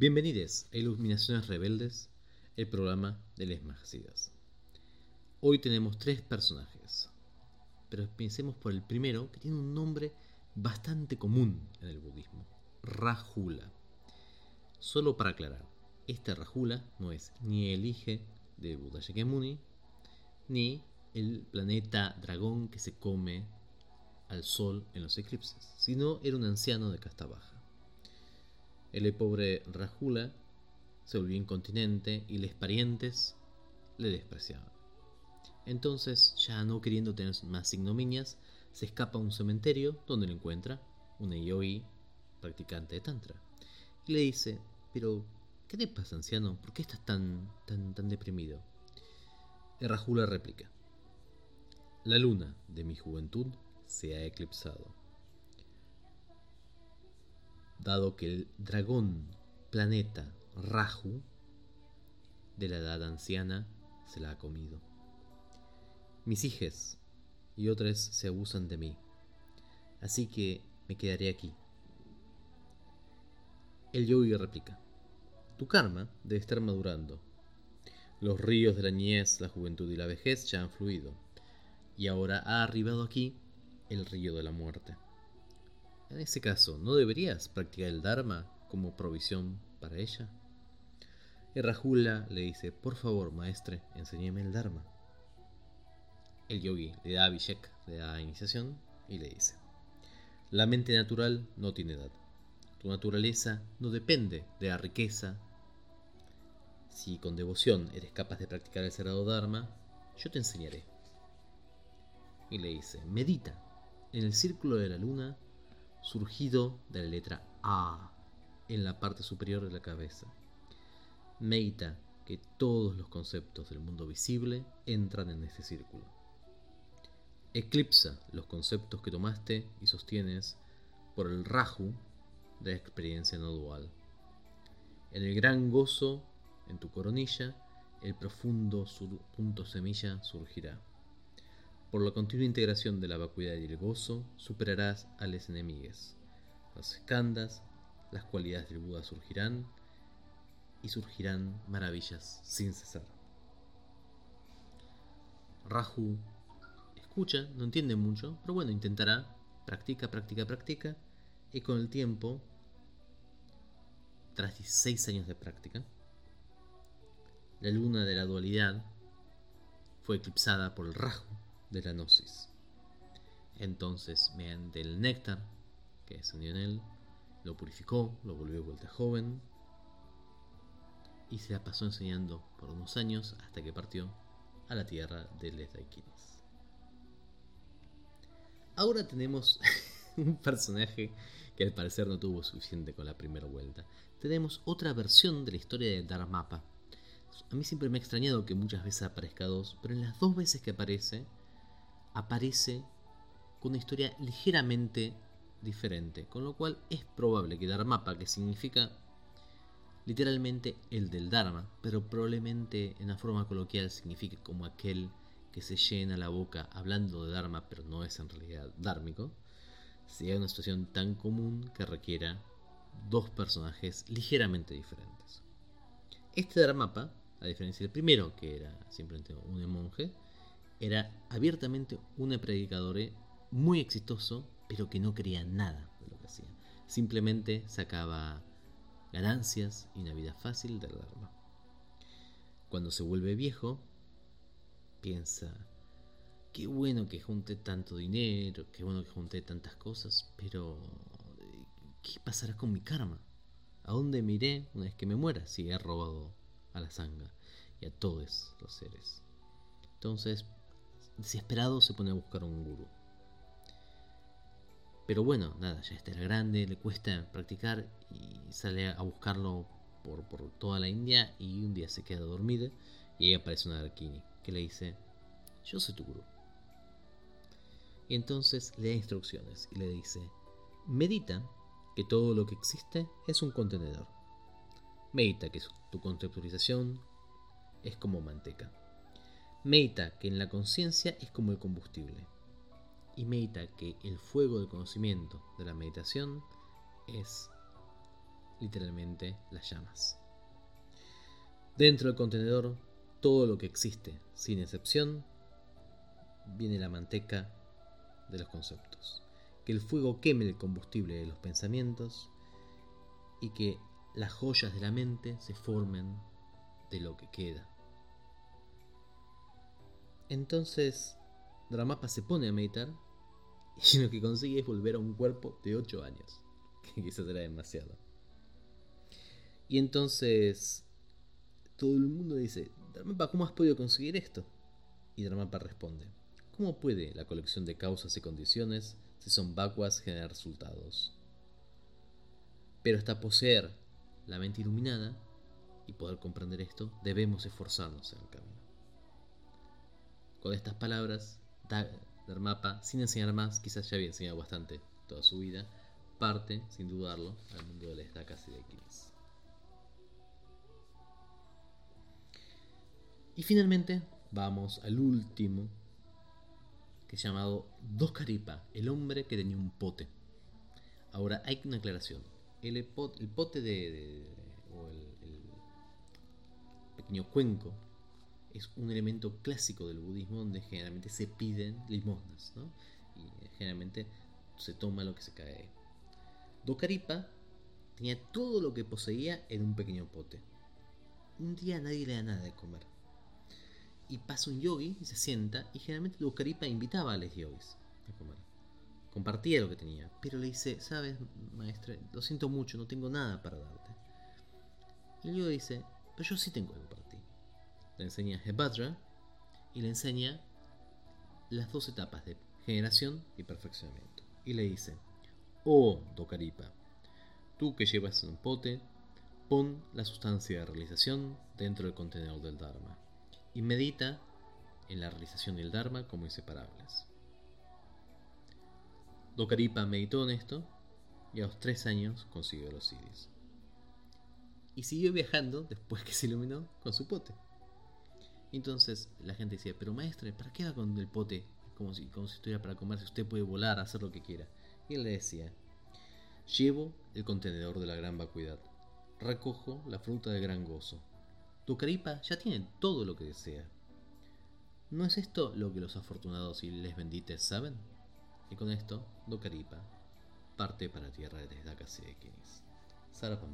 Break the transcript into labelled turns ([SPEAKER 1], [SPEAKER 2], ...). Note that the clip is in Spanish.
[SPEAKER 1] Bienvenidos a Iluminaciones Rebeldes, el programa de Les Magicidas. Hoy tenemos tres personajes, pero pensemos por el primero, que tiene un nombre bastante común en el budismo, Rajula. Solo para aclarar, este Rajula no es ni el hijo de Buda Shakyamuni, ni el planeta dragón que se come al sol en los eclipses, sino era un anciano de casta baja. El pobre Rajula se volvió incontinente y los parientes le despreciaban. Entonces, ya no queriendo tener más ignominias, se escapa a un cementerio donde lo encuentra una yogi practicante de tantra. Y le dice, pero, ¿qué te pasa, anciano? ¿Por qué estás tan, tan, tan deprimido? Rajula replica, la luna de mi juventud se ha eclipsado dado que el dragón planeta Raju de la edad anciana se la ha comido. Mis hijes y otras se abusan de mí, así que me quedaré aquí. El yogi replica, tu karma debe estar madurando. Los ríos de la niñez, la juventud y la vejez ya han fluido, y ahora ha arribado aquí el río de la muerte. En ese caso, ¿no deberías practicar el Dharma como provisión para ella? Y Rajula le dice, por favor, maestre, enséñeme el Dharma. El yogi le da Abhishek, le da iniciación y le dice, la mente natural no tiene edad. Tu naturaleza no depende de la riqueza. Si con devoción eres capaz de practicar el sagrado Dharma, yo te enseñaré. Y le dice, medita en el círculo de la luna surgido de la letra A en la parte superior de la cabeza. Medita que todos los conceptos del mundo visible entran en este círculo. Eclipsa los conceptos que tomaste y sostienes por el raju de la experiencia no dual. En el gran gozo, en tu coronilla, el profundo punto semilla surgirá. Por la continua integración de la vacuidad y el gozo, superarás a los enemigos. Las escandas, las cualidades del Buda surgirán y surgirán maravillas sin cesar. Raju escucha, no entiende mucho, pero bueno, intentará, practica, practica, practica, y con el tiempo, tras 16 años de práctica, la luna de la dualidad fue eclipsada por el Raju, de la gnosis. Entonces, mediante el néctar que descendió en él, lo purificó, lo volvió vuelta joven y se la pasó enseñando por unos años hasta que partió a la tierra de Les Daikinis. Ahora tenemos un personaje que al parecer no tuvo suficiente con la primera vuelta. Tenemos otra versión de la historia de Dharmapa. A mí siempre me ha extrañado que muchas veces aparezca dos, pero en las dos veces que aparece, aparece con una historia ligeramente diferente, con lo cual es probable que Dharmapa, que significa literalmente el del Dharma, pero probablemente en la forma coloquial signifique como aquel que se llena la boca hablando de Dharma, pero no es en realidad dármico, sea una situación tan común que requiera dos personajes ligeramente diferentes. Este Dharmapa, a diferencia del primero, que era simplemente un monje, era abiertamente un predicador muy exitoso, pero que no quería nada de lo que hacía. Simplemente sacaba ganancias y una vida fácil del Dharma. Cuando se vuelve viejo, piensa, qué bueno que junté tanto dinero, qué bueno que junté tantas cosas, pero ¿qué pasará con mi karma? ¿A dónde miré una vez que me muera si he robado a la sangha y a todos los seres? Entonces desesperado se pone a buscar un gurú. Pero bueno, nada, ya está era grande, le cuesta practicar y sale a buscarlo por, toda la India y un día se queda dormida y ahí aparece una Darkini que le dice, yo soy tu gurú. Y entonces le da instrucciones y le dice, medita que todo lo que existe es un contenedor. Medita que tu conceptualización es como manteca. Medita que en la conciencia es como el combustible. Y medita que el fuego del conocimiento de la meditación es literalmente las llamas. Dentro del contenedor, todo lo que existe, sin excepción, viene la manteca de los conceptos. Que el fuego queme el combustible de los pensamientos y que las joyas de la mente se formen de lo que queda. Entonces, Dramapa se pone a meditar y lo que consigue es volver a un cuerpo de 8 años, que quizás era demasiado. Y entonces todo el mundo dice, Dramapa, ¿cómo has podido conseguir esto? Y Dramapa responde, ¿cómo puede la colección de causas y condiciones, si son vacuas, generar resultados? Pero hasta poseer la mente iluminada y poder comprender esto, debemos esforzarnos en el camino. Con estas palabras, Dharmapa, sin enseñar más, quizás ya había enseñado bastante toda su vida, parte, sin dudarlo, al mundo de las Dakas y de Aquiles. Y finalmente vamos al último, que es llamado Doscaripa, el hombre que tenía un pote. Ahora hay una aclaración. El, pote de, o el, el pequeño cuenco es un elemento clásico del budismo donde generalmente se piden limosnas, ¿no? Y eh, generalmente se toma lo que se cae. Dokaripa tenía todo lo que poseía en un pequeño pote. Un día nadie le da nada de comer. Y pasa un yogi y se sienta y generalmente Dokaripa invitaba a los yogis a comer. Compartía lo que tenía, pero le dice, sabes, maestre, lo siento mucho, no tengo nada para darte. Y el yogi dice, pero yo sí tengo algo para le enseña Hebadra y le enseña las dos etapas de generación y perfeccionamiento. Y le dice, oh Dokaripa, tú que llevas en un pote, pon la sustancia de realización dentro del contenedor del Dharma y medita en la realización y el Dharma como inseparables. Dokaripa meditó en esto y a los tres años consiguió los Siddhis. Y siguió viajando después que se iluminó con su pote. Entonces la gente decía, pero maestre, ¿para qué va con el pote? Como si, como si estuviera para comer, si usted puede volar, hacer lo que quiera. Y él le decía, llevo el contenedor de la gran vacuidad, recojo la fruta de gran gozo. Tu caripa ya tiene todo lo que desea. ¿No es esto lo que los afortunados y les bendites saben? Y con esto, Docaripa parte para tierra de Dakas y de Sarapa